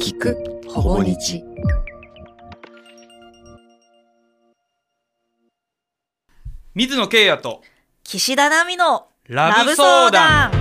聞くほぼ日。水野圭也と岸田奈美のラブ相談。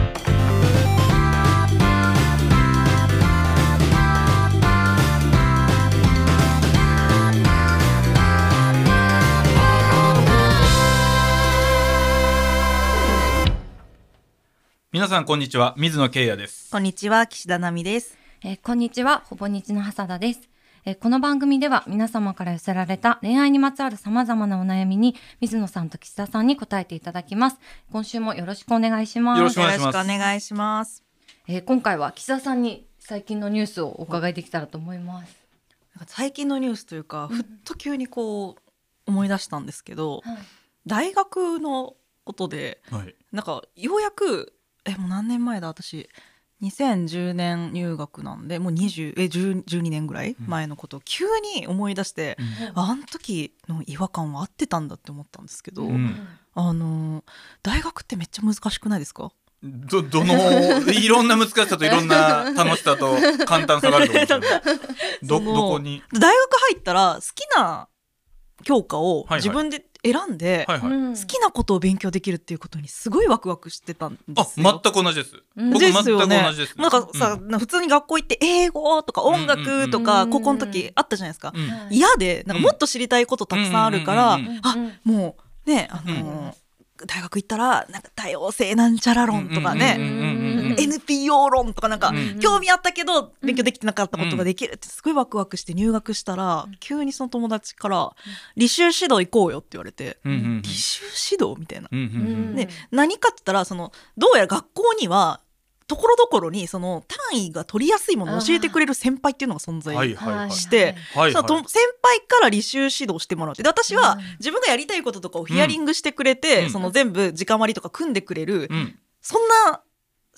皆さんこんにちは。水野圭也です。こんにちは。岸田奈美ですえーこんにちは、ほぼ日の hasada です。えーこの番組では皆様から寄せられた恋愛にまつわる様々なお悩みに水野さんと岸田さんに答えていただきます。今週もよろしくお願いします。よろしくお願いしますよろしくお願いしますえー今回は岸田さんに最近のニュースをお伺いできたらと思います。なんか最近のニュースというかふっと急にこう思い出したんですけど、はい大学のことではいなんかようやくえもう何年前だ私2010年入学なんでもう20え10 12年ぐらい前のこと。を急に思い出して、ああの時の違和感は合ってたんだって思ったんですけど、うん。あの大学ってめっちゃ難しくないですか？どどの いろんな難しさといろんな楽しさと簡単さがあると思うんですよね。どこに？大学入ったら好きな教科を自分で選んで、はいはい、うん。好きなことを勉強できるっていうことにすごいワクワクしてたんであすよ。全く同じです。うん。僕全くですよね。同じです。なんかさ、うんな普通に学校行って英語とか音楽とかうん高校の時あったじゃないですか。うん。でなんかもっと知りたいことたくさんあるから、うんうんうんうんあもうねあのー大学行ったらなんか多様性なんちゃら論とかね、NPO 論とかなんか、うん興味あったけど勉強できてなかったことができるってすごいワクワクして入学したら、急にその友達から「履修指導行こうよ」って言われてうんうんうん「履修指導?」みたいな。何かって言ったらそのどうやら学校にはところどころにその単位が取りやすいものを教えてくれる先輩っていうのが存在してはいそのとはい。先輩から履修指導してもらってで私はうん。自分がやりたいこととかをヒアリングしてくれて、うん。その全部直割りとか組んでくれる、うん。そんな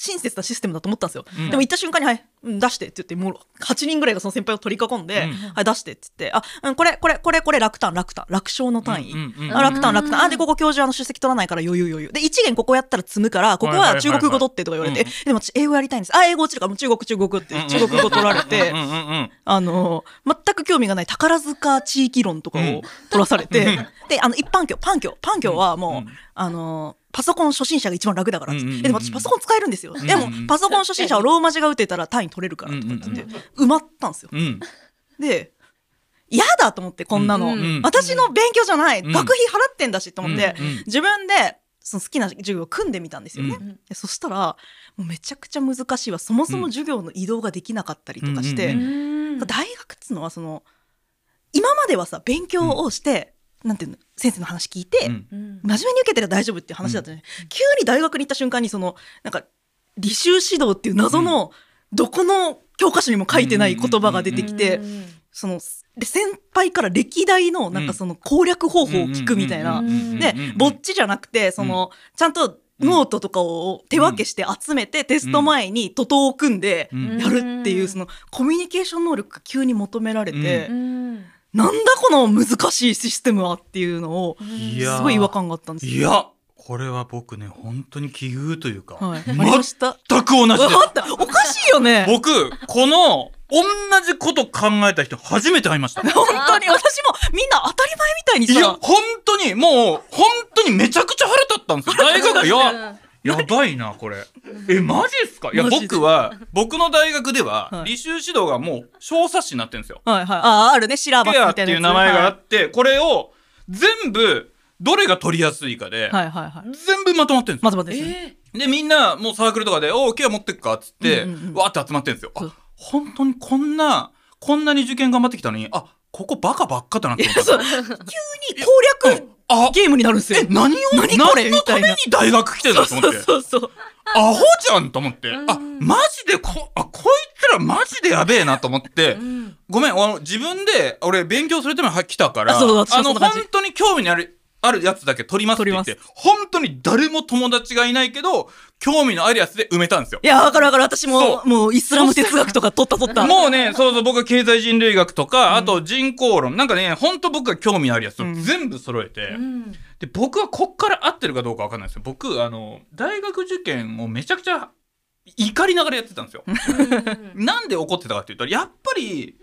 親切なシステムだと思ったんですよ、うん。でも行った瞬間に「はい、うん出して」って言ってもう8人ぐらいがその先輩を取り囲んで「うん。はい出して」って言って「あ、うん、これこれこれこれ楽単楽単楽勝の単位」うんうん。うんあ楽単楽単うん。あでここ教授あの出席取らないから余裕余裕。で一元ここやったら積むからここは中国語取ってとか言われて、はいでも私英語やりたいんです。あ英語落ちるからもう中国中国って中国語取られてあの全く興味がない宝塚地域論とかを取らされて、であの一般教パン教パン教はもう、うん。あのパソコン初心者が一番楽だから。っうんうんでも私パソコン使えるんですよ、んでもパソコン初心者はローマ字が打てたら単位取れるからとか言って、うんうん埋まったんですよ。うん。で嫌だと思ってこんなの、うん私の勉強じゃない、うん。学費払ってんだしと思って、うんうん自分でその好きな授業を組んでみたんですよね、うん。でそしたらもうめちゃくちゃ難しいわ。そもそも授業の移動ができなかったりとかして、うんうん。大学っつうのはその今まではさ勉強をして、なんていうの先生の話聞いて、うん。うん真面目に受けてれば大丈夫っていう話だったじゃない、急に大学に行った瞬間にそのなんか履修指導っていう謎の、どこの教科書にも書いてない言葉が出てきて、うんそので先輩から歴代のなんかその攻略方法を聞くみたいな、うんうんうんうんでぼっちじゃなくてその、ちゃんとノートとかを手分けして集めて、テスト前に徒党を組んでうん。やるっていう、そのコミュニケーション能力が急に求められて、うんなんだこの難しいシステムはっていうのをいやー。すごい違和感があったんですよ。いやこれは僕ね本当に奇遇というか、はい。全く同じですあった。おかしいよね。僕この同じこと考えた人初めて会いました。本当に。私もみんな当たり前みたいにいやさ、本当にもう本当にめちゃくちゃ腹立ったんですよ。大学いややばいなこれえマジっすか？いやマジで僕は僕の大学でははい履修指導がもう小冊子になってるんですよはいはい。ああ、あるね、シラバスケアっみたいなやつ。ていう名前があはってこれを全部どれが取りやすいかでいはいはいはい。全部まとまってるんですよまずまずですね。で、みんな、もうサークルとかで、おう、ケア持ってくかっつって、うんうんうんわーって集まってるんですよ。そうあ、本当にこんな、こんなに受験頑張ってきたのに、あ、ここバカばっかだなって思ったんですよ。急に攻略あ、ゲームになるんですよえ、。何を、何これ？何のために大学来てんだと思って。そうそうそう。アホじゃんと思って。あ、マジでこ、あ、こいつらマジでやべえなと思って、うんごめん、あの自分で、俺勉強するために来たから、あの、本当に興味のある、あるやつだけ取りますって言って、本当に誰も友達がいないけど、興味のあるやつで埋めたんですよい。や、わかるわかる。私ももうイスラム哲学とか取った取った。もうね、そうそう、僕は経済人類学とか、あと人口論、なんかね、本当僕が興味あるやつをうん全部揃えて、うんで、僕はこっから合ってるかどうかわかんないですよ。僕、あの、大学受験をめちゃくちゃ怒りながらやってたんですよ。なんで怒ってたかって言ったら、やっぱぱり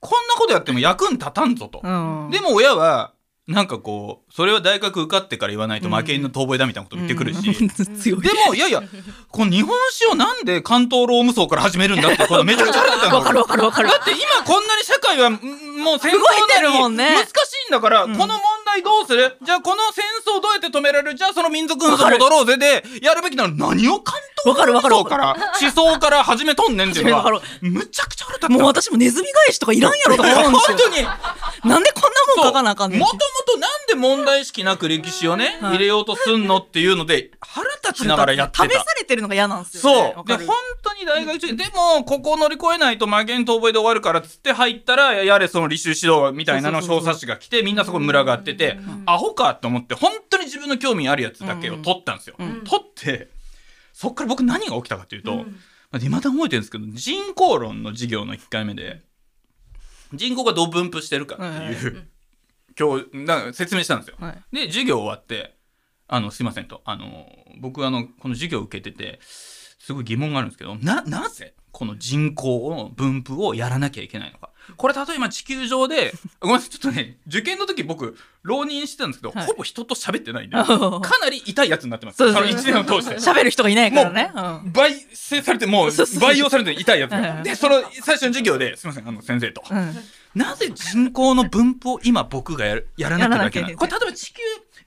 こんなことやっても役に立たんぞと、うんでも親はなんかこうそれは大学受かってから言わないと負け犬の遠吠えだみたいなこと言ってくるし、でもいやいやこの日本史をなんで関東ローム層から始めるんだってこれめちゃくちゃ腹立ったの。わかるわかるわかる。だって今こんなに社会はんもう戦争動いてるもんね。難しいんだから、うん。この問題どうする？じゃあこの戦争どうやって止められる？じゃあその民族紛争戻ろうぜでやるべきなの何を関わかるわかる。東から思想から始めとんねんっていうのはむちゃくちゃ腹立った。もう私もネズミ返しとかいらんやろとか思うんですよ。本当に。なんでこんなもん書かなあかんねんもともとなんで問題意識なく歴史をね、はい。入れようとすんのっていうので腹立ちながらやってた。試されてるのが嫌なんですよそう。ね。わかる。で本当に大学中でもここを乗り越えないと負けん遠吠えで終わるからっつって入ったらやれその履修指導みたいなのそうそうそうそう。小冊子が来てみんなそこに群がってて、アホかと思って本当に自分の興味あるやつだけを取ったんですよ。うん。取ってそっから僕何が起きたかというと、うん。まあ未だ覚えてるんですけど人口論の授業の1回目で人口がどう分布してるかっていう、今日な説明したんですよ。はい。で授業終わって「あのすいません」と「あの僕あのこの授業を受けててすごい疑問があるんですけどななぜこの人口の分布をやらなきゃいけないのか。これ例えば地球上で ごめんなさいちょっとね受験の時僕浪人してたんですけど、はい。ほぼ人と喋ってないんであかなり痛いやつになってます。その1年を通して。喋る人がいないからね。うん。培成されてもう培養されて痛いやつ。でその最初の授業ですいませんあの先生と、うん。なぜ人口の分布を今僕がやるやらなきゃいけないなこれ例えば地球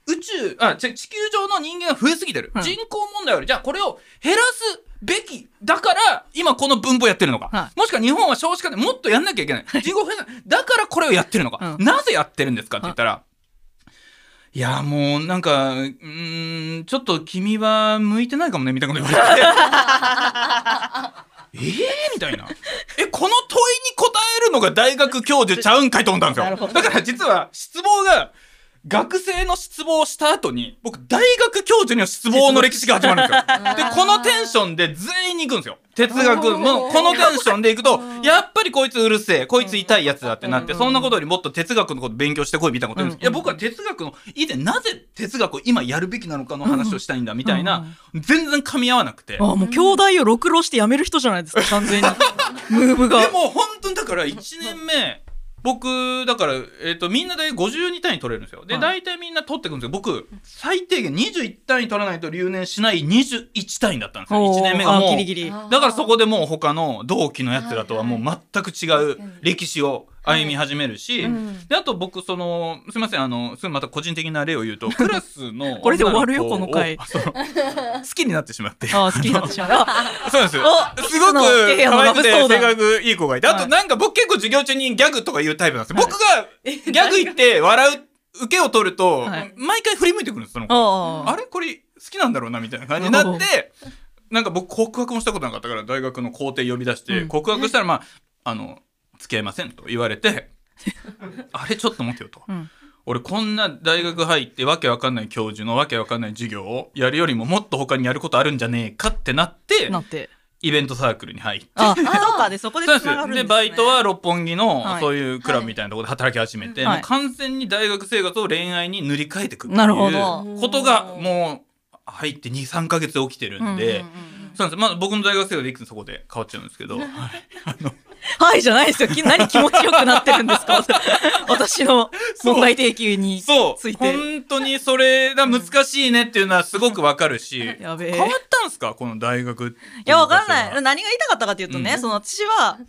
宇宙あち地球上の人間が増えすぎてる、うん。人口問題あるじゃあこれを減らすべき。だから今この分布をやってるのか、はもしくは日本は少子化でもっとやんなきゃいけない。人口増えない。だからこれをやってるのか、うんなぜやってるんですかって言ったら、いやもうなんかうーんちょっと君は向いてないかもねみたいなこと言われて。えー、みたいな。えこの問いに答えるのが大学教授ちゃうんかいと思ったんですよ。だから実は失望が学生の失望をした後に僕大学教授には失望の歴史が始まるんですよ。でこのテンションで全員に行くんですよ。哲学のこのテンションで行くとやっぱりこいつうるせえこいつ痛いやつだってなってそんなことよりもっと哲学のこと勉強してこいみたいなこと言うんですいや僕は哲学の以前なぜ哲学を今やるべきなのかの話をしたいんだみたいな全然噛み合わなくて。あもう兄弟をろくろしてやめる人じゃないですか完全に。ムーブが。でも本当にだから1年目僕だから、えっとみんなで52単位取れるんですよ。で、はい。大体みんな取ってくるんですよ。僕最低限21単位取らないと留年しない21単位だったんですよ。1年目があもう。ギリギリ。だからそこでもう他の同期のやつらとはもう全く違う歴史を歩み始めるし、うん。であと僕そのすみませんあのまた個人的な例を言うとクラスの これで終わるよこの回。好きになってしまって。あ好きになってしまう。あ そうですすごく可愛くて性格いい子がいてあとなんか僕結構授業中にギャグとか言うタイプなんですよ。僕がギャグ言って笑う受けを取るとはい。毎回振り向いてくるんですその子。ああれ？これ好きなんだろうなみたいな感じになってなんか僕告白もしたことなかったから大学の校庭呼び出してうん。告白したらまああの付き合いませんと言われて あれちょっと待ってよと。うん。俺こんな大学入ってわけわかんない教授のわけわかんない授業をやるよりももっと他にやることあるんじゃねえかってなってなって。イベントサークルに入って。あそうか。でそこでがるんです、ね、でバイトは六本木のはい。そういうクラブみたいなところで働き始めて、はい。完全に大学生活を恋愛に塗り替えていくっていなるほど。うことがもう入って23か月で起きてるんで、うんうんうんそうなんです。まあ僕の大学生活で一気にそこで変わっちゃうんですけど、はいはいじゃないですよ。き 何気持ちよくなってるんですか？私の問題提起にそうついて。本当にそれが難しいねっていうのはすごくわかるし。やべえ。変わったんすか？この大学いやわかんない。何が言いたかったかっていうとね、うん。その私は急に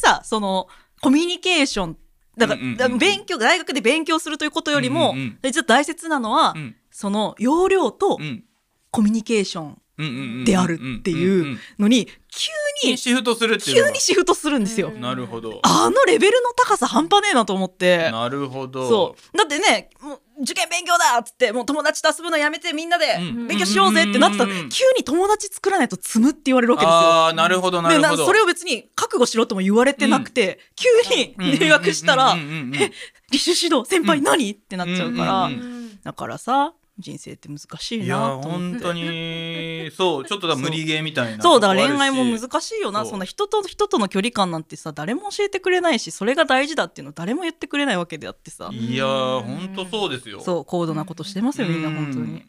さそのコミュニケーションだから、うんうんうんだから勉強大学で勉強するということよりも、うんうんうん実は大切なのは、うん。その要領とうん。コミュニケーションであるっていうのに急にシフトするって急にシフトするんですよ。うん。なるほど。あのレベルの高さ半端ねえなと思って。なるほど。そう。だってねもう受験勉強だっつってもう友達と遊ぶのやめてみんなでうん。勉強しようぜってなってた。らうんうんうん。急に友達作らないと積むって言われるわけですよ。ああなるほどなるでほど。なそれを別に覚悟しろとも言われてなくて、急に 入学したらうんうんうんうんうん え履修指導先輩何、ってなっちゃうから、うんうんうん。だからさ人生って難しいいやなと思って。本当に。そうちょっとだ無理ゲーみたいなそうだ恋愛も難しいよな。そんな人と人との距離感なんてさ誰も教えてくれないしそれが大事だっていうの誰も言ってくれないわけであってさ。いやー本当そうですよ。そう高度なことしてますよみんなうん本当に。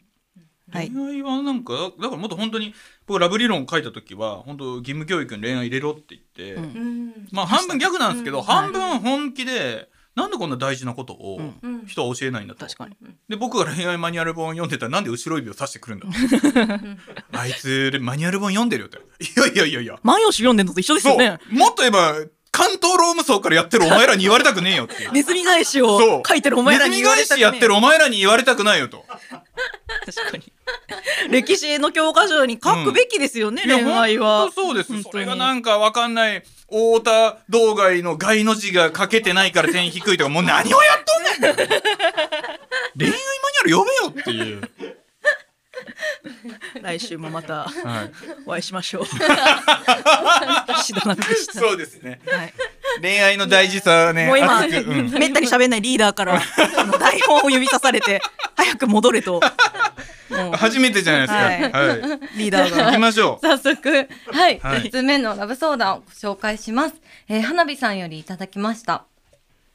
はい。恋愛はなんかだからもっと本当に僕ラブ理論を書いた時は本当義務教育に恋愛入れろって言って、うん。うん。まあ半分逆なんですけど、うん。半分本気でなんでこんな大事なことを人は教えないんだと、確かに。で僕が恋愛マニュアル本を読んでたらなんで後ろ指を指してくるんだ あいつマニュアル本読んでるよって。いやいやいやいや。万葉集読んでんのと一緒ですよね。もっと言えば関東ローム層からやってるお前らに言われたくねえよっていう。ネズミ返しを書いてるお前らにネズミ言われたくね返しやってるお前らに言われたくないよと。確かに。歴史の教科書に書くべきですよね、いや恋愛は。本当そうです。それがなんかわかんない。太田道外の外の字が書けてないから点低いとかもう何をやっとんねん恋愛マニュアル読めよっていう、来週もまたはい、お会いしましょう。そうですね。はい。恋愛の大事さはねもう今、めったに喋んないリーダーから 台本を指さされて早く戻れと。初めてじゃないですか。はい。はい、リーダー行きがましょう。早速、はい、はい。3つ目のラブ相談をご紹介します。えー花火さんよりいただきました。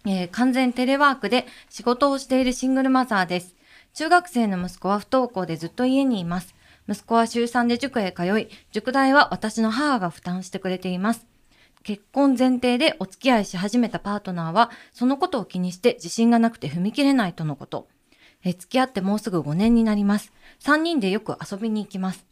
えー完全テレワークで仕事をしているシングルマザーです。中学生の息子は不登校でずっと家にいます。息子は週3で塾へ通い、塾代は私の母が負担してくれています。結婚前提でお付き合いし始めたパートナーは、そのことを気にして自信がなくて踏み切れないとのこと。え付き合ってもうすぐ5年になります。3人でよく遊びに行きます。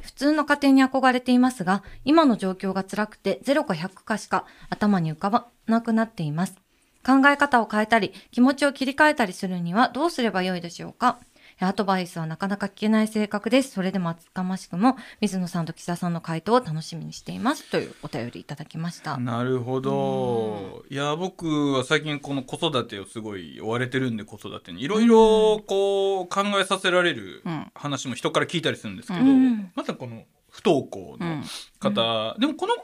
普通の家庭に憧れていますが、今の状況が辛くて0か100かしか頭に浮かばなくなっています。考え方を変えたり、気持ちを切り替えたりするにはどうすればよいでしょうか？アドバイスはなかなか聞けない性格です。それでも厚かましくも、水野さんと岸田さんの回答を楽しみにしています。というお便りいただきました。なるほど。いや僕は最近この子育てをすごい追われてるんで子育てに。いろいろこう考えさせられるうん。話も人から聞いたりするんですけど、うん。まずこの不登校の方、でもこのか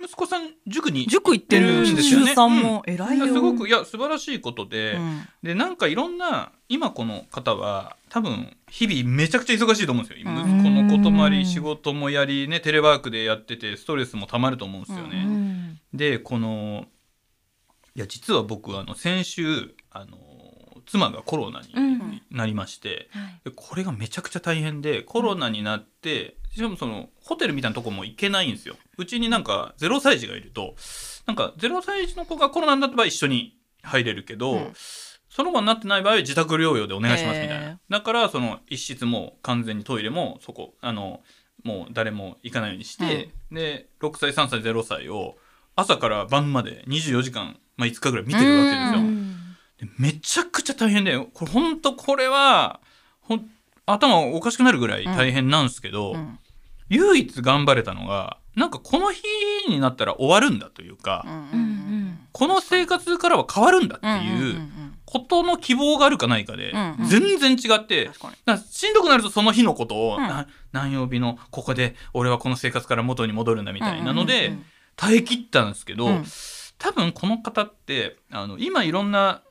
息子さん塾に塾行ってるんですよね。週三も偉いよ、うんすごくいや素晴らしいことで、うん。でなんかいろんな今この方は多分日々めちゃくちゃ忙しいと思うんですよ、うん。息子のこともあり仕事もやりねテレワークでやっててストレスもたまると思うんですよね。うん。でこのいや実は僕あの先週あの妻がコロナうん。になりまして、はい。でこれがめちゃくちゃ大変でコロナになってしかもそのホテルみたいなとこも行けないんですよ。うちになんか0歳児がいるとなんか0歳児の子がコロナになった場合一緒に入れるけど、うん。その子になってない場合は自宅療養でお願いしますみたいな、だからその一室も完全にトイレもそこあのもう誰も行かないようにして、で6歳3歳0歳を朝から晩まで24時間、まあ、5日ぐらい見てるわけですよ。めちゃくちゃ大変でこれ本当これはほん頭おかしくなるぐらい大変なんですけど、うん。唯一頑張れたのがなんかこの日になったら終わるんだというか、うんうんこの生活からは変わるんだってうんうんいううん。ことの希望があるかないかでうんうん全然違って、しんどくなるとその日のことを、うん。な何曜日のここで俺はこの生活から元に戻るんだみたいなので、うんうんうん。耐え切ったんですけど、うん。多分この方ってあの今いろんな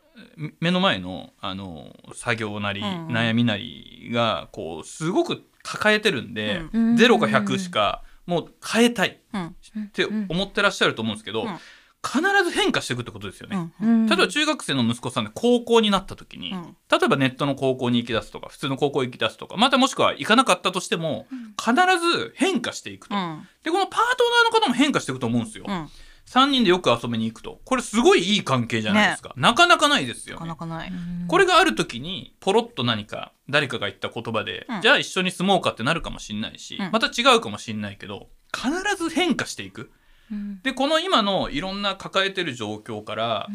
目の前のあの作業なり、悩みなりがこうすごく抱えてるんで、うん。0か100しかもう変えたいうん。って思ってらっしゃると思うんですけど、うん。必ず変化していくってことですよね。例えば中学生の息子さんで高校になった時に、うん。例えばネットの高校に行き出すとか普通の高校行き出すとかまたもしくは行かなかったとしても必ず変化していくと、うん。でこのパートナーの方も変化していくと思うんですよ、うん3人でよく遊びに行くと。これすごいいい関係じゃないですか、なかなかないですよなかねなかない。これがある時にポロッと何か誰かが言った言葉で、うん。じゃあ一緒に住もうかってなるかもしんないし、うん。また違うかもしんないけど必ず変化していく。うん。でこの今のいろんな抱えてる状況から、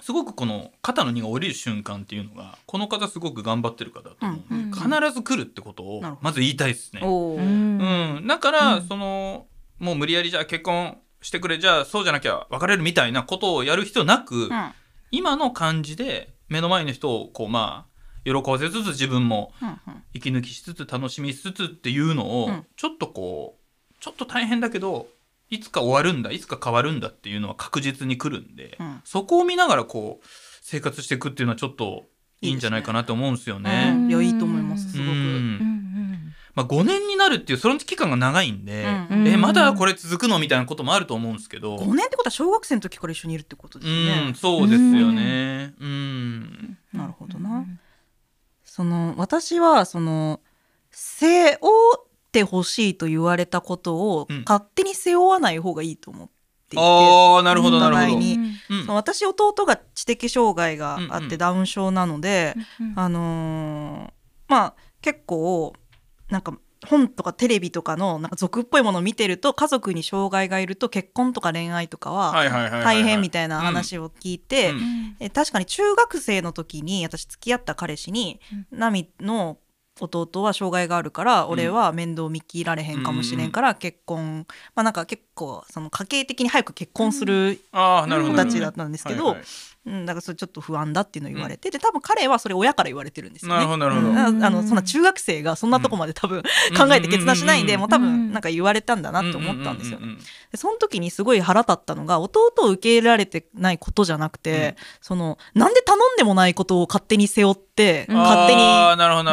すごくこの肩の荷が下りる瞬間っていうのがこの方すごく頑張ってる方だと思う。ん。で、うん。必ず来るってことをまず言いたいですね。うん、だから、うん。そのもう無理やりじゃあ結婚してくれじゃあそうじゃなきゃ別れるみたいなことをやる必要なく、うん。今の感じで目の前の人をこうまあ喜ばせつつ自分も息抜きしつつ楽しみしつつっていうのを、うん。ちょっとこうちょっと大変だけどいつか終わるんだいつか変わるんだっていうのは確実に来るんで、うん。そこを見ながらこう生活していくっていうのはちょっといいんじゃないかなと思うんですようね。ん。いやいいと思いますすごくまあ、5年になるっていうその期間が長いんで、うんえまだこれ続くのみたいなこともあると思うんですけど、5年ってことは小学生の時から一緒にいるってことですようんねそうですよね。うん。なるほどな。その私はその背負ってほしいと言われたことをうん。勝手に背負わない方がいいと思っていて、ああなるほどおなるほど。うん。その私弟が知的障害があっうんうん。てダウン症なので、うん。あのーまあ結構なんか本とかテレビとかのなんか俗っぽいものを見てると家族に障害がいると結婚とか恋愛とかは大変みたいな話を聞いて、え確かに中学生の時に私付き合った彼氏に「ナミの弟は障害があるから俺は面倒見切られへんかもしれんから結婚、まあなんか結構その家計的に早く結婚する子たちだったんですけど、うん、だからそれちょっと不安だっていうのを言われて、で多分彼はそれ親から言われてるんですよね。なるほどなるほど。うん。ああのそんな中学生がそんなとこまで多分考えて決断しないんで、うん。もう多うん。分なんか言われたんだなって思ったんですよね。でその時にすごい腹立ったのが弟を受け入れられてないことじゃなくて、そのなんで頼んでもないことを勝手に背負って、うん勝手に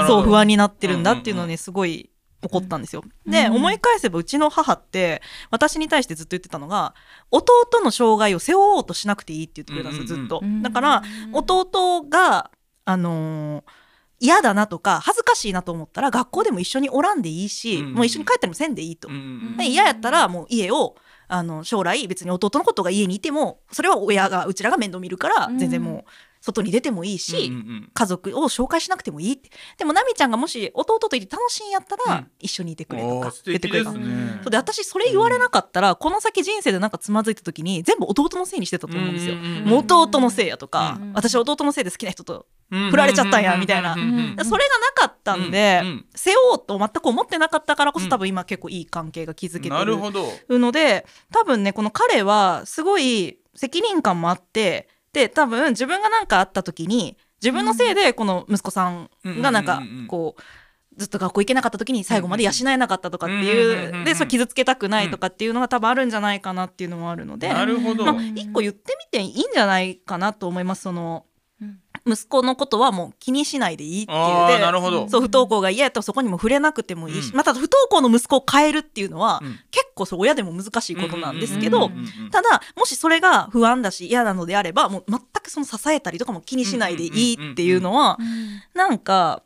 そう不安になってるんだっていうのうんうんにすごい怒ったんですよ。うんで思い返せばうちの母って私に対してずっと言ってたのが弟の障害を背負おうとしなくていいって言ってくれたんですよずっと。うんだから弟があのー嫌だなとか恥ずかしいなと思ったら学校でも一緒におらんでいいし、うんもう一緒に帰ったりもせんでいいと。うんうんで嫌やったらもう家をあの将来別に弟のことが家にいてもそれは親がうちらが面倒見るからうん全然もう外に出てもいいし、うんうん家族を紹介しなくてもいい。ってでも奈美ちゃんがもし弟といて楽しいんやったら、うん。一緒にいてくうんれとかおー素敵言ってくれたのですねで私それ言われなかったら、この先人生でなんかつまずいた時に全部弟のせいにしてたと思うんですよ。もう弟のせいやとか、うん私弟のせいで好きな人と振振られちゃったんやみたいな。それがなかったんで、背負おうと全く思ってなかったからこそ多分今結構いい関係が築けてるなるほど。ので多分ねこの彼はすごい責任感もあってで多分自分が何かあった時に自分のせいでこの息子さんがなんかこうずっと学校行けなかった時に最後まで養えなかったとかっていうでそれ傷つけたくないとかっていうのが多分あるんじゃないかなっていうのもあるので、なるほど。まあ、一個言ってみていいんじゃないかなと思いますそのうん息子のことはもう気にしないでいいっていう。なるほど。そう不登校が嫌やったらそこにも触れなくてもいいし、うん。また不登校の息子を変えるっていうのは、うん。結構そう親でも難しいことなんですけどただもしそれが不安だし嫌なのであればもう全くその支えたりとかも気にしないでいいっていうのはなんか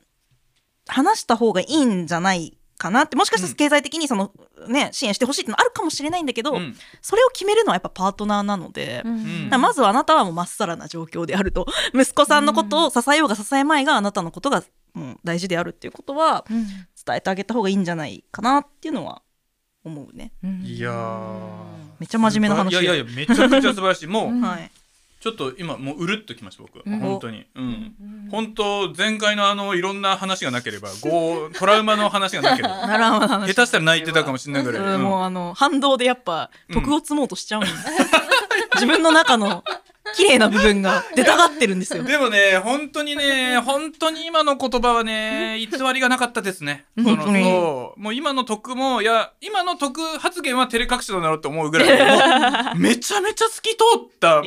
話した方がいいんじゃないかなってもしかしたら経済的にその、ね、支援してほしいってのあるかもしれないんだけど、うん。それを決めるのはやっぱパートナーなので。うん。まずはあなたはもうまっさらな状況であると。息子さんのことを支えようが支えまいがあなたのことがもう大事であるっていうことはうん。伝えてあげた方がいいんじゃないかなっていうのは思うね。うんいやー。めっちゃ真面目な話。いやいやいやめちゃくちゃ素晴らしい。もう、うん。はいちょっと今もううるっときました僕、うん。本当に。うん、うん。本当前回のあのいろんな話がなければゴー トラウマの話がなければ 下手したら泣いてたかもしれないぐらい、うん。うん。もうあの反動でやっぱ徳を積もうとしちゃうんです、自分の中の綺麗な部分が出たがってるんですよ。でもね本当にね本当に今の言葉はね偽りがなかったですね。その本当にそう。もう今の徳もいや今の徳発言は照れ隠しだなって思うぐらい めちゃめちゃ透き通ったもう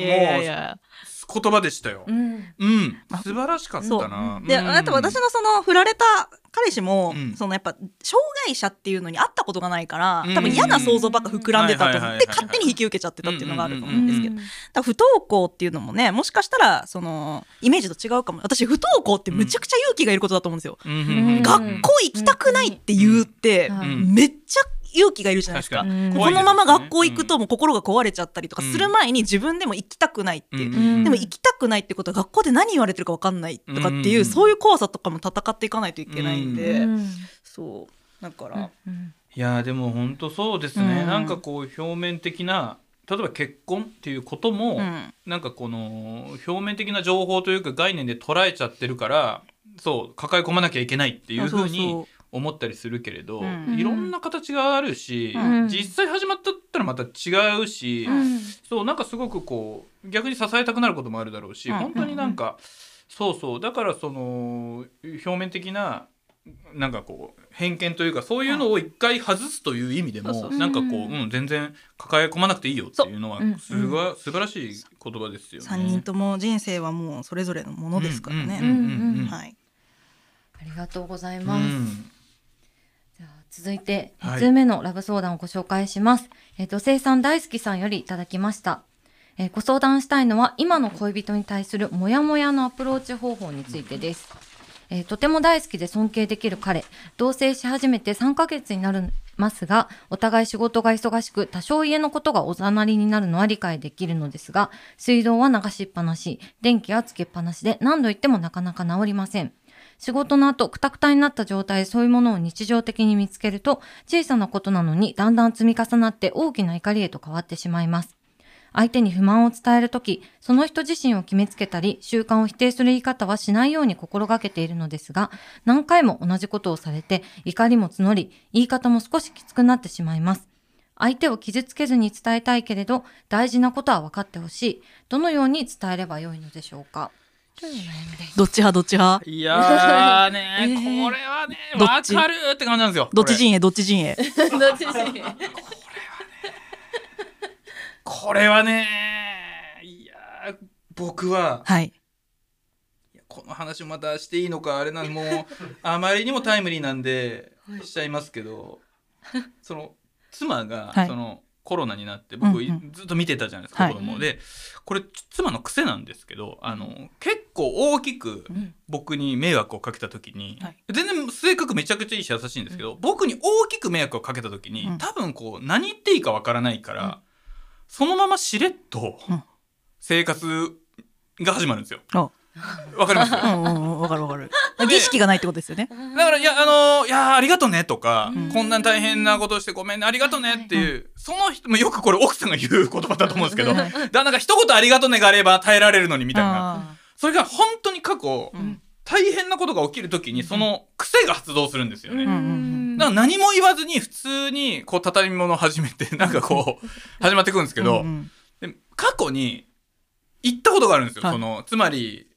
言葉でしたよ。うん。うん。素晴らしかったな。で、う。ん。あと私のその振られた彼氏も、うん。そのやっぱ障害者っていうのに会ったことがないからうん。多分嫌な想像ばっか膨らんでたと思って勝手に引き受けちゃってたっていうのがあると思うんですけど、うんだ不登校っていうのもねもしかしたらそのイメージと違うかも。私不登校ってむちゃくちゃ勇気がいることだと思うんですよ、うん学校行きたくないって言うって、うん。めっちゃ勇気がいるじゃないですか。このまま学校行くうんともう心が壊れちゃったりとかする前に自分でも行きたくないっていう、うん。でも行きたくないってことは学校で何言われてるか分かんないとかっていう、うん。そういう怖さとかも戦っていかないといけないんで、うん。そう。だから、うん。いやーでも本当そうですね、うん。なんかこう表面的な例えば結婚っていうことも、うん。なんかこの表面的な情報というか概念で捉えちゃってるからそう抱え込まなきゃいけないっていうふうそうにそう思ったりするけれど、うん。いろんな形があるし、うん。実際始まったらまた違うし、うん。そうなんかすごくこう逆に支えたくなることもあるだろうし、うん。本当になんか、そうそうだからその表面的ななんかこう偏見というかそういうのを一回外すという意味でも、そうそうなんかこう、うんう。ん、全然抱え込まなくていいよっていうのはすごい素晴らしい言葉ですよね。3人とも人生はもうそれぞれのものですからね、うんうんうんうんはい、ありがとうございます。続いてはい2通目のラブ相談をご紹介します。えー女性さん大好きさんよりいただきました。えーご相談したいのは今の恋人に対するモヤモヤのアプローチ方法についてです。えーとても大好きで尊敬できる彼同棲し始めて3ヶ月になりますがお互い仕事が忙しく多少家のことがおざなりになるのは理解できるのですが水道は流しっぱなし電気はつけっぱなしで何度言ってもなかなか治りません仕事の後、くたくたになった状態そういうものを日常的に見つけると、小さなことなのにだんだん積み重なって大きな怒りへと変わってしまいます。相手に不満を伝えるとき、その人自身を決めつけたり、習慣を否定する言い方はしないように心がけているのですが、何回も同じことをされて、怒りも募り、言い方も少しきつくなってしまいます。相手を傷つけずに伝えたいけれど、大事なことは分かってほしい。どのように伝えればよいのでしょうか？どっち派？どっち派？いやーね、えー。これはね、わかるって感じなんですよ。これどっち陣営？どっち陣営？どっちにこれはね、いやー僕は、はい。いやこの話もまたしていいのかあれなんもうあまりにもタイムリーなんでしちゃいますけどその妻が、はい。そのコロナになって僕、うんうん。ずっと見てたじゃないですか、はい。子供。でこれ妻の癖なんですけどあの結構大きくうん。僕に迷惑をかけた時に、はい。全然性格めちゃくちゃいいし優しいんですけど、僕に大きく迷惑をかけた時に、うん。多分こう何言っていいかわからないから、そのまましれっとうん。生活が始まるんですよ。あ わかります？うんうんうんわかるわかる。儀式がないってことですよね。だから、いや、あのいや、ありがとねとか、うん。こんな大変なことしてごめんね、ありがとねっていう、その人、まあよくこれ奥さんが言う言葉だと思うんですけど、だからなん か一言ありがとねがあれば耐えられるのにみたいな。あそれが本当に過去、うん。大変なことが起きるときに、その癖が発動するんですよね。んうんだから何も言わずに普通にこう畳み物を始めて、なんかこう、始まってくるんですけど、うんうん。で過去に行ったことがあるんですよ。はい。その、つまり、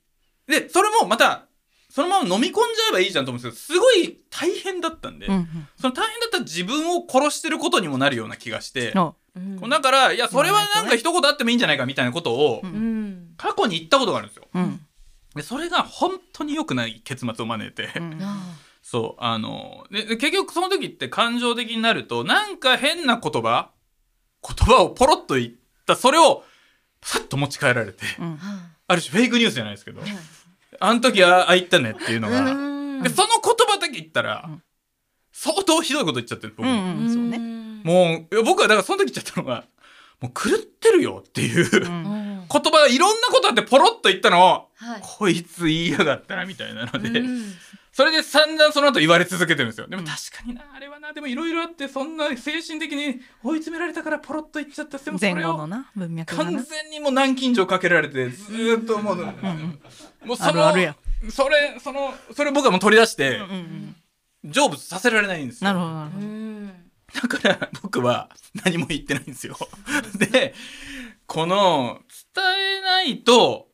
で、それもまた、そのまま飲み込んじゃえばいいじゃんと思うんですけど、すごい大変だったんで、うんうん。その大変だった自分を殺してることにもなるような気がして、あうんだから、いや、それはなんか一言あってもいいんじゃないかみたいなことを過去に言ったことがあるんですよ。うん。で、それが本当に良くない結末を招いて、うん。あそう、あの、で、で結局その時って感情的になると、なんか変な言葉言葉をポロッと言った、それを、さっと持ち帰られて、うん。ある種フェイクニュースじゃないですけど、あの時ああ言ったねっていうのが、うん。で、その言葉だけ言ったら、うん。相当ひどいこと言っちゃってる、僕。う。んうんそうね。もう、いや僕はだからその時言っちゃったのが、もう狂ってるよっていう、う言ん葉がいろんなことあってポロッと言ったのを、はい。こいつ言いやがったなみたいなので、うんそれで散々その後言われ続けてるんですよ。でもうん確かにな、あれはな、でもいろいろあって、そんな精神的に追い詰められたからポロッと言っちゃった。でもそ前れを後のな文脈が完な全にもう軟禁状かけられて、ずーっともう、もうそのあるあるやそれ、その、それ僕はもう取り出してうん、うん成仏させられないんですよ。なるほどなるほどうんだから僕は何も言ってないんですよ。で、この、伝えないと、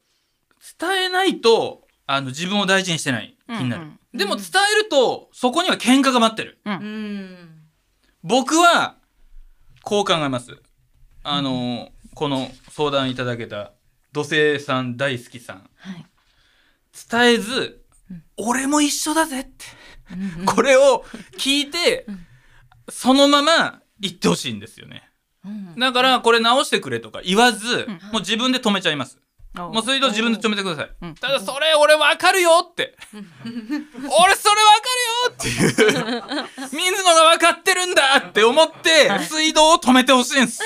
伝えないと、あの、自分を大事にしてない気になる。うんでも伝えると、そこには喧嘩が待ってる。うん僕は、こう考えます。あの、この相談いただけた、土星さん大好きさん。はい伝えず、俺も一緒だぜって。うん これを聞いて、そのまま言ってほしいんですよね。うんだから、これ直してくれとか言わず、うんもう自分で止めちゃいます。あもう水道自分で止めてください。うんただ、それ俺わかるよって。俺それわかるよっていう。水野がわかってるんだって思って、水道を止めてほしいんです。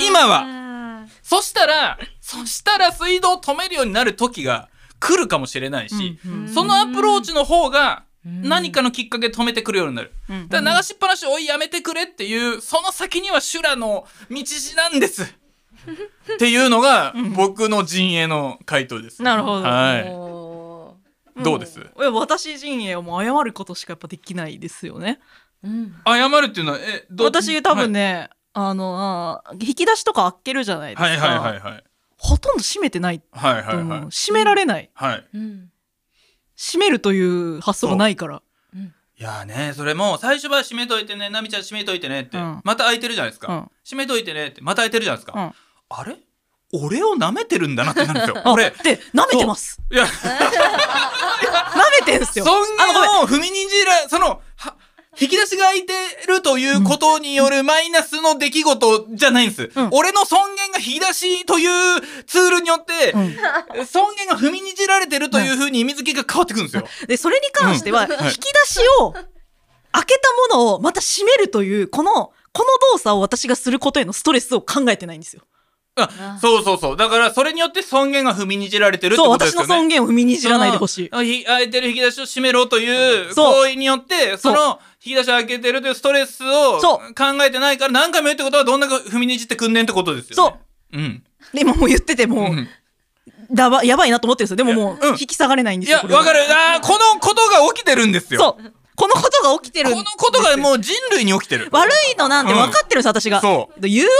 今は。そしたら、そしたら水道を止めるようになる時が来るかもしれないし、うんうんそのアプローチの方がうん何かのきっかけで止めてくるようになる。うんだから流しっぱなしおいやめてくれっていう、その先には修羅の道地なんです。っていうのが僕の陣営の回答です。なるほど。はおい。どうです？もいや私陣営はもう謝ることしかやっぱできないですよね。ーうん。謝るっていうのは、え、ど私多分ね、あのあ引き出しとか開けるじゃないですか、はい、はいはいはい。はい。ほとんど閉めてないとはいはいはい。閉められない。はい。うん。閉めるという発想がないから。いやーね、それも最初は閉めといてね、ナミちゃん閉めといてねって、うん。また開いてるじゃないですか。うん。閉めといてねって、また開いてるじゃないですか。うんあれ？俺を舐めてるんだなってなるんですよ。あ俺。で舐めてます。いや、舐めてんすよ。尊厳を踏みにじら、その、は、引き出しが開いてるということによるマイナスの出来事じゃないんです。うん。俺の尊厳が引き出しというツールによって、うん。尊厳が踏みにじられてるという風に意味付けが変わってくるんですよ。で、それに関しては、引き出しを、開けたものをまた閉めるという、この、この動作を私がすることへのストレスを考えてないんですよ。あそうそうそう。だから、それによって尊厳が踏みにじられてるってそう、ことですよの尊厳を踏みにじらないでほしい。そのひ開いてる引き出しを閉めろというそう行為によって、そそうの引き出しを開けてるというストレスをそ考えてないから何回も言うってことはどんな踏みにじってくんねんってことですよね。そう。うん。で、今もう言っててもう、うんだば、やばいなと思ってるんですよ。でももう、うん引き下がれないんですよ。これはわかる。あー このことが起きてるんですよ。そう。このことが起きてるこのことがもう人類に起きてる。悪いのなんて分かってるんです、私が。そう言うほ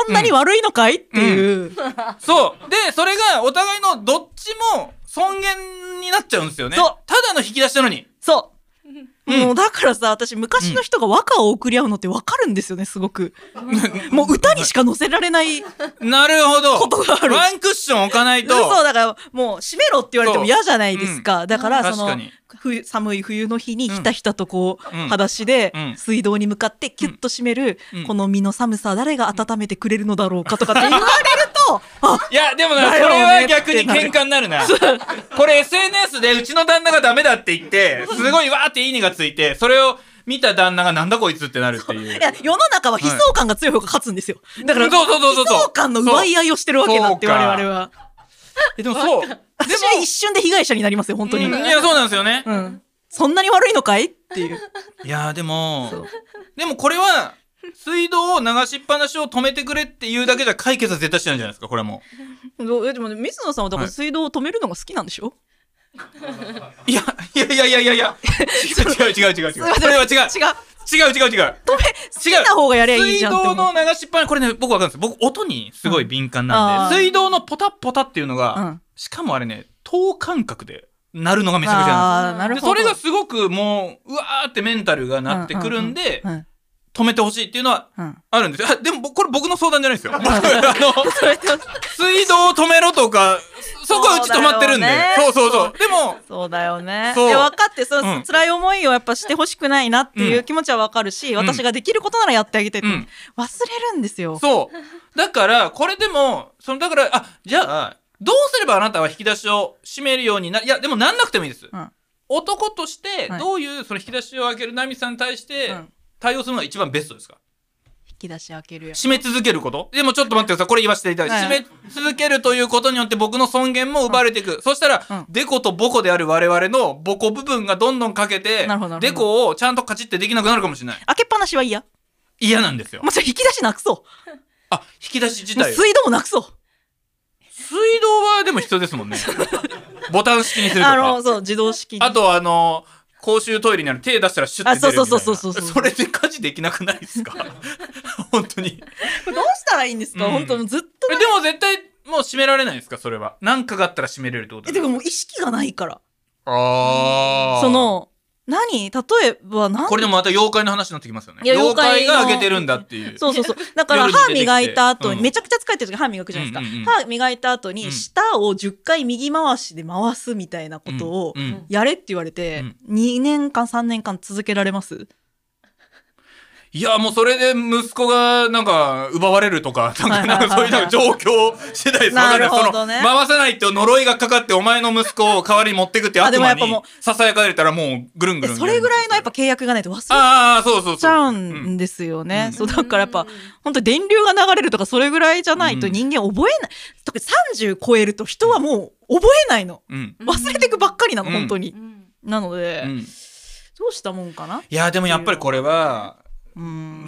どそんなに悪いのかいっていう。そう。で、それがお互いのどっちも尊厳になっちゃうんですよね。そうただの引き出しなのに。そう。うんもうだからさ、私昔の人が和歌を送り合うのって分かるんですよね、すごく。もう歌にしか載せられない。なるほど。ことがあるワンクッション置かないと。そう、だからもう閉めろって言われても嫌じゃないですか。だから、その確かに、冬寒い冬の日にひたひたとこう、うん。裸足でうん。水道に向かってキュッと閉める、うん。この身の寒さ誰が温めてくれるのだろうかとかって言われると、あ、いや、でもな、それは逆に喧嘩になるな。これ SNS でうちの旦那がダメだって言って、すごいわーっていいねがついて、それを見た旦那がなんだこいつってなるっていう。い。や、世の中は悲壮感が強い方が勝つんですよ。だから、そうそうそうそう悲壮感の奪い合いをしてるわけだって、我々は。えでもそう。で私は一瞬で被害者になりますよ、本当に。うんいや、そうなんですよね。うん。そんなに悪いのかい？っていう。いやーでも、でもこれは、水道を流しっぱなしを止めてくれっていうだけじゃ解決は絶対してないじゃないですか、これはもえでもね、水野さんはだから水道を止めるのが好きなんでしょ、う。いや、いやいやいやいやいや、違う違う違う違う違れは違う。違う。違う違う違う。止め、好きな方がやりゃいい水道。の流しっぱなし、これね、僕わかるんです。僕、音にすごい敏感なんで、うん水道のポタポタっていうのが、うん。しかもあれね、等間隔で鳴るのがめちゃくちゃなんあーなるほど。ですそれがすごくもう、うわーってメンタルがなってくるんで、うん、止めてほしいっていうのはうん。あるんですよ。あでも、僕これ僕の相談じゃないですよ。僕、あの、水道を止めろとか、そこはうち止まってるんで。そそうそうそう。でも、そうだよね。そうで分かってそう、うん辛い思いをやっぱしてほしくないなっていううん気持ちは分かるし、私ができることならやってあげたいと思う、うん忘れるんですよ。そう。だから、これでも、その、だから、あ、じゃあ、どうすればあなたは引き出しを閉めるようにな、いや、でもなんなくてもいいです。うん男としては、いどういう、その引き出しを開けるナミさんに対してうん、対応するのが一番ベストですか？引き出し開けるよ。閉め続けること？でもちょっと待ってください。これ言わせていただいて、はい閉め続けるということによって僕の尊厳も奪われていく。そしたら、うんデコとボコである我々のボコ部分がどんどんかけてなるほどなるほどデコをちゃんとカチってできなくなるかもしれない。開けっぱなしは嫌。嫌なんですよ。もうじゃあ引き出しなくそあ、引き出し自う。もう体を。水道もなくそう。水道はでも必要ですもんね。ボタン式にするとか。あの、そう、自動式に。あとあの、公衆トイレにある手出したらシュッて出るみたいな。あそうそうそうそうそうそれで家事できなくないですか？本当に。どうしたらいいんですか、うん本当もうずっとえでも絶対もう閉められないですか？それは。なんかがあったら閉めれるってことえ、てかもう意識がないから。あーそ、の、何？例えば何？これでもまた妖怪の話になってきますよね。妖怪が開けてるんだっていう。そうそうそう。だから 歯磨いた後に、うん。めちゃくちゃ疲れてる時歯磨くじゃないですか。歯磨いた後に、うん。舌を10回右回しで回すみたいなことをやれって言われて、2年間3年間続けられます？いや、もうそれで息子がなんか奪われるとか、なんかそういうなんか状況次第です。なるほどね回さないって呪いがかかってお前の息子を代わりに持ってくってあ悪魔にやかれたらもうぐるんぐるん。それぐらいのやっぱ契約がないと忘れああ、そうそうそう。ちゃううんんですよね。うんそうだからやっぱ、本当に電流が流れるとかそれぐらいじゃないとうん人間覚えない。特に30超えると人はもう覚えないの。うん。忘れていくばっかりなの、うん本当に。なので、どうしたもんかな？や、でもやっぱりこれは、うん。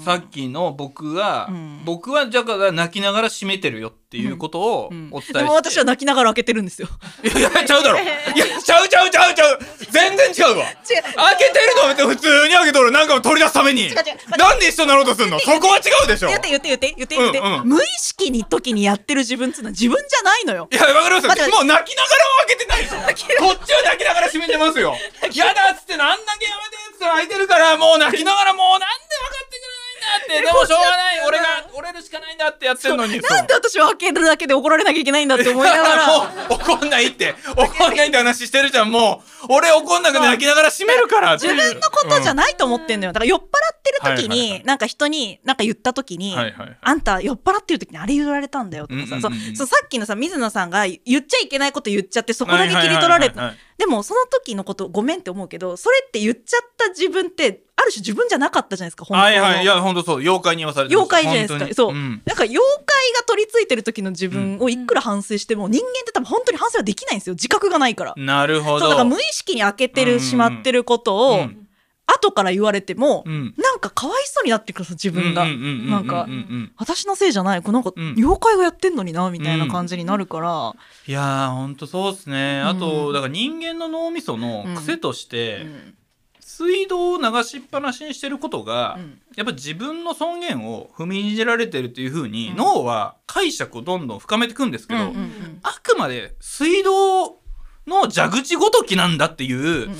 さっきの僕が、うん。僕はだから泣きながら閉めてるよっていうことをおうん伝えして。でも私は泣きながら開けてるんですよ。いやちゃうだろ。いや、ちゃうちゃうちゃうちゃう。全然違うわ。違う。開けてるの普通に開けとる。なんかを取り出すために。違う違うなんで一緒になろうとすんの？そこは違うでしょ。い言って言って言って言って言って、うんうん無意識に時にやってる自分っていうのは自分じゃないのよ。や、わかります。もう泣きながらは開けてないで。こっちは泣きながら閉めてますよ。やだっつって、あんだけやめてっつって開いてるから、もう泣きながらもうなんで分かってんだっってでもしょうがない。俺が折れるしかないんだってやってんのに。なんで私は開けるだけで怒られなきゃいけないんだって思いながら。怒んないって。怒んないって話してるじゃんもう。俺怒んなくて泣きながら閉めるから。自分のことじゃないと思ってんのよ。だから酔っ払ってる時はいはいはになんか人になんか言った時に、はいはいはい。あんた酔っ払ってる時にあれ言われたんだよとかさ、うさっきのさ水野さんが言っちゃいけないこと言っちゃってそこだけ切り取られはいはいはいはいでもその時のことごめんって思うけどそれって言っちゃった自分ってある種自分じゃなかったじゃないですか本当のはいはい。いや本当そう。妖怪に言わされてま妖怪じゃないですか。そう、にん。なんか妖怪が取り付いてる時の自分をいくら反省しても人間って多分本当に反省はできないんですよ。自覚がないから。なるほど。だから無意識に開けてる、うん。しまってることを、うん後から言われても、うん。なんかかわいそうになってくる自分が、うんうんうんうんうんなんかうん。うん私のせいじゃないこれなんかうん妖怪がやってんのになみたいな感じになるから、いやーほんとそうっすね。あと、うんだから人間の脳みその癖として、うん。水道を流しっぱなしにしてることが、うん。やっぱ自分の尊厳を踏みにじられてるというふうに、うん。脳は解釈をどんどん深めていくんですけど、うんうんあくまで水道の蛇口ごときなんだっていう、うん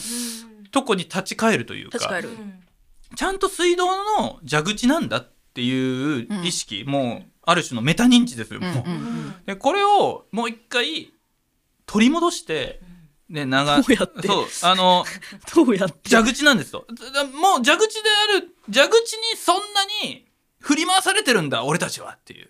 とこに立ち返るというか立ち返る。ちゃんと水道の蛇口なんだっていう意識、もうある種のメタ認知ですよ、うん。もう。うん。でこれをもう一回取り戻して、ね、長どうやって？そうあの どうやって？蛇口なんですよ。だもう蛇口である蛇口にそんなに振り回されてるんだ俺たちはっていう。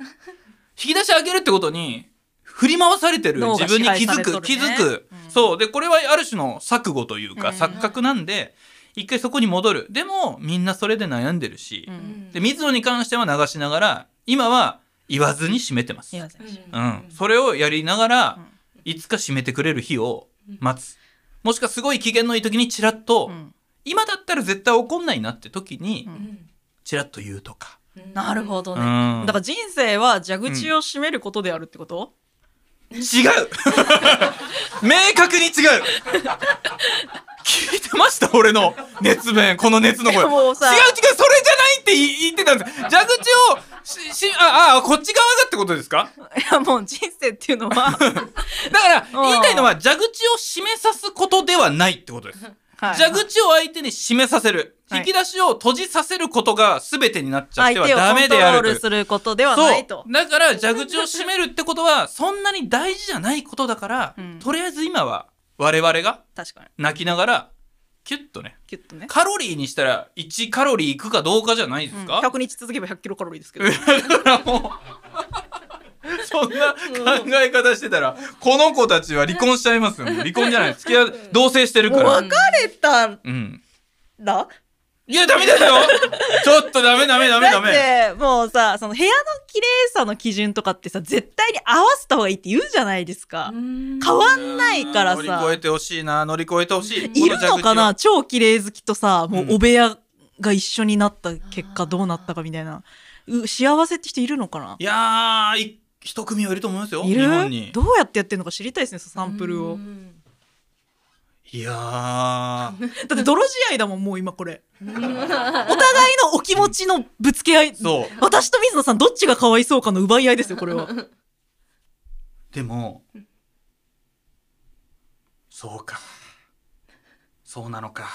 引き出し開けるってことに振り回されてる自分に気づく、ね気づく、うんそう。でこれはある種の錯誤というか、うん。錯覚なんで一回そこに戻る。でもみんなそれで悩んでるし、うん。で水野に関しては流しながら今は言わずに締めてます。うん、それをやりながら、うんいつか締めてくれる日を待つ。もしくはすごい機嫌のいい時にチラッと、うん。今だったら絶対怒んないなって時にうん。チラッと言うとか。なるほどね、うん。だから人生は蛇口を閉めることであるってこと、違う。明確に違う。聞いてました俺の熱弁。この熱の声。違う違うそれじゃないって言ってたんです。蛇口をししああこっち側がってことですか？いやもう人生っていうのは、だから言いたいのは蛇口を閉めさすことではないってことですはい。蛇口を相手に閉めさせる、はい。引き出しを閉じさせることが全てになっちゃってはダメであるとすることではないと。だから蛇口を閉めるってことはそんなに大事じゃないことだから、うん。とりあえず今は我々が泣きながらキュッとね。キュッとね、カロリーにしたら1カロリーいくかどうかじゃないですうん、か、100日続けば100キロカロリーですけど。だからもう そんな考え方してたらこの子たちは離婚しちゃいますよ。離婚じゃない。付き合う同棲してるから。別れたうん。らいやダメですよ。ちょっとダメダメダメダだっメてもうさその部屋の綺麗さの基準とかってさ絶対に合わせた方がいいって言うじゃないですか、変わんないから乗りさ越えてほしいな乗り越えてほしい。いるのかな？超綺麗好きとさもうお部屋が一緒になった結果どうなったかみたいな、う幸せって人いるのかな？いやーい一組はいると思いますよい日本るに。どうやってやってんのか知りたいですねそのサンプルを。いやー。だって泥仕合だもんもう今これ。お互いのお気持ちのぶつけ合い。そう。私と水野さんどっちがかわいそうかの奪い合いですよこれは。でもそうか。そうなのか。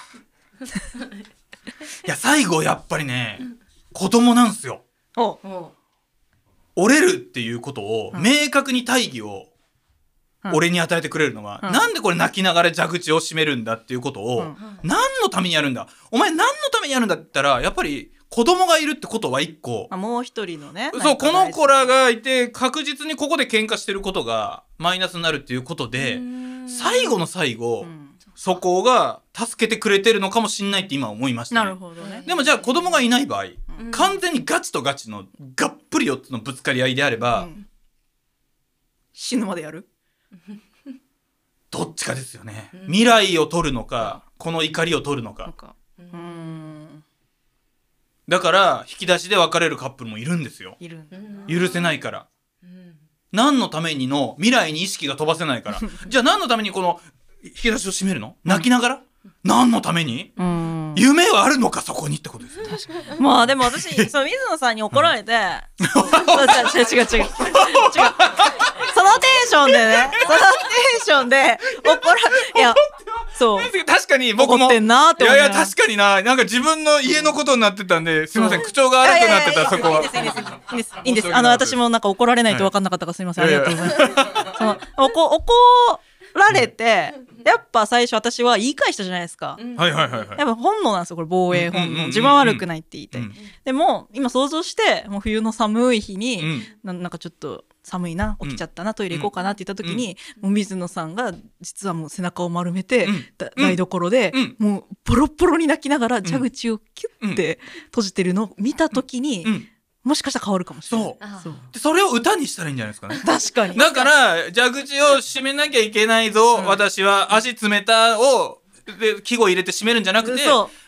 いや最後やっぱりね子供なんすよ。お折れるっていうことをうん。明確に大義をうん。俺に与えてくれるのは、うん。なんでこれ泣きながら蛇口を閉めるんだっていうことを、うん。何のためにやるんだ？お前何のためにやるんだって言ったらやっぱり子供がいるってことは一個。あもう一人のね。そうこの子らががいて確実にここで喧嘩してることがマイナスになるっていうことで最後の最後、そこが助けてくれてるのかもしんないって今思いました、ね、なるほどね。でもじゃあ子供がいない場合、うん。完全にガチとガチのがっぷり4つのぶつかり合いであれば、うん。死ぬまでやる？どっちかですよね、未来を取るのかこの怒りを取るのか。だから引き出しで別れるカップルもいるんですよ。許せないから。何のためにの未来に意識が飛ばせないから。じゃあ何のためにこの引き出しを閉めるの？泣きながら、何のために？うん。夢はあるのかそこにってことですよまあでも私 そう水野さんに怒られて、そう違う違う違う違う。違う。そのテンションでね。そのテンションで怒らいやそう。確かに僕も。怒ってんなっていやいや確かにな。なんか自分の家のことになってたんですいません口調が悪くなってたそこは。いいですいいですいいです。いいんです。あの私もなんか怒られないと分かんなかったからすみません、はいありがとうございます。その怒怒られて、やっぱ最初私は言い返したじゃないですか、はいはいはいはい。やっぱ本能なんですよこれ防衛本能。自分は悪くないって言いたい、うん。でも今想像してもう冬の寒い日に、うん。ななんかちょっと寒いな起きちゃったな、トイレ行こうかなって言った時に、もう水野さんが実はもう背中を丸めて、台所で、うん。もうボロッボロに泣きながら蛇口をキュッて閉じてるのを見た時に、うんもしかしたら変わるかもしれない。そう。でそれを歌にしたらいいんじゃないですかね。確かに。だから蛇口を閉めなきゃいけないぞ、うん。私は足詰めたをで季語入れて閉めるんじゃなくて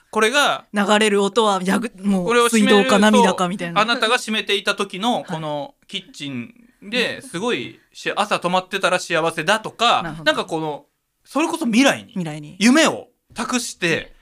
これが流れる音はやぐもこれをう水道か涙かみたいな。あなたが閉めていた時のこのキッチンですごいし朝泊まってたら幸せだとかなんかこのそれこそ未来に未来に。夢を託して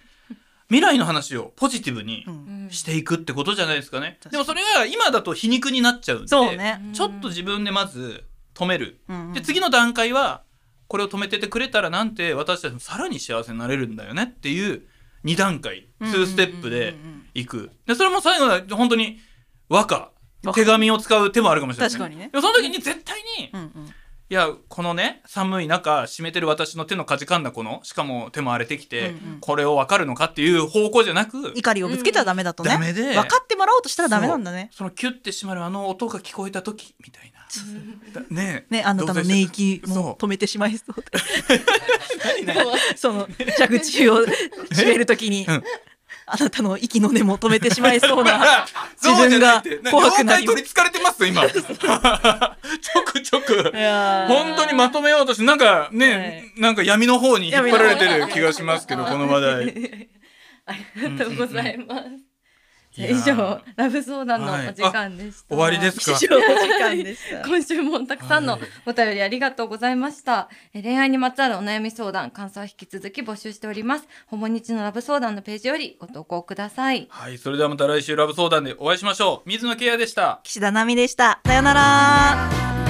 未来の話をポジティブにうん。していくってことじゃないですかね。確かにでもそれが今だと皮肉になっちゃうんでそうね。ちょっと自分でまず止める。うんで次の段階はこれを止めててくれたらなんて私たちもさらに幸せになれるんだよねっていう2段階2ステップでいく。でそれも最後は本当に和歌。手紙を使う手もあるかもしれない、確かにね。でもその時に絶対に、うんうんいやこのね寒い中湿めてる私の手のかじかんだこのしかも手も荒れてきて、うんうん。これを分かるのかっていう方向じゃなく怒りをぶつけちゃダメだとね。ダメで分かってもらおうとしたらダメなんだね。そのキュッて閉まるあの音が聞こえた時みたいな。だねね、あなたの寝息も止めてしまいそうで。その蛇口を閉めるときに、うんあなたの息の根も止めてしまいそうな 自分が怖くなり取りつかれてます今。ちょくちょく。本当にまとめようとしてなんかね、なんか闇の方に引っ張られてる気がしますけどこの話題。ありがとうございます。以上ラブ相談のお時間でした。終わりですか？以上お時間でした。今週もたくさんのお便りありがとうございました。え恋愛にまつわるお悩み相談、感想は引き続き募集しております。ほぼ日のラブ相談のページよりご投稿ください。はいそれではまた来週ラブ相談でお会いしましょう水野ケアでした岸田奈美でした。さよなら。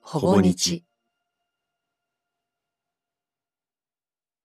ほぼ日。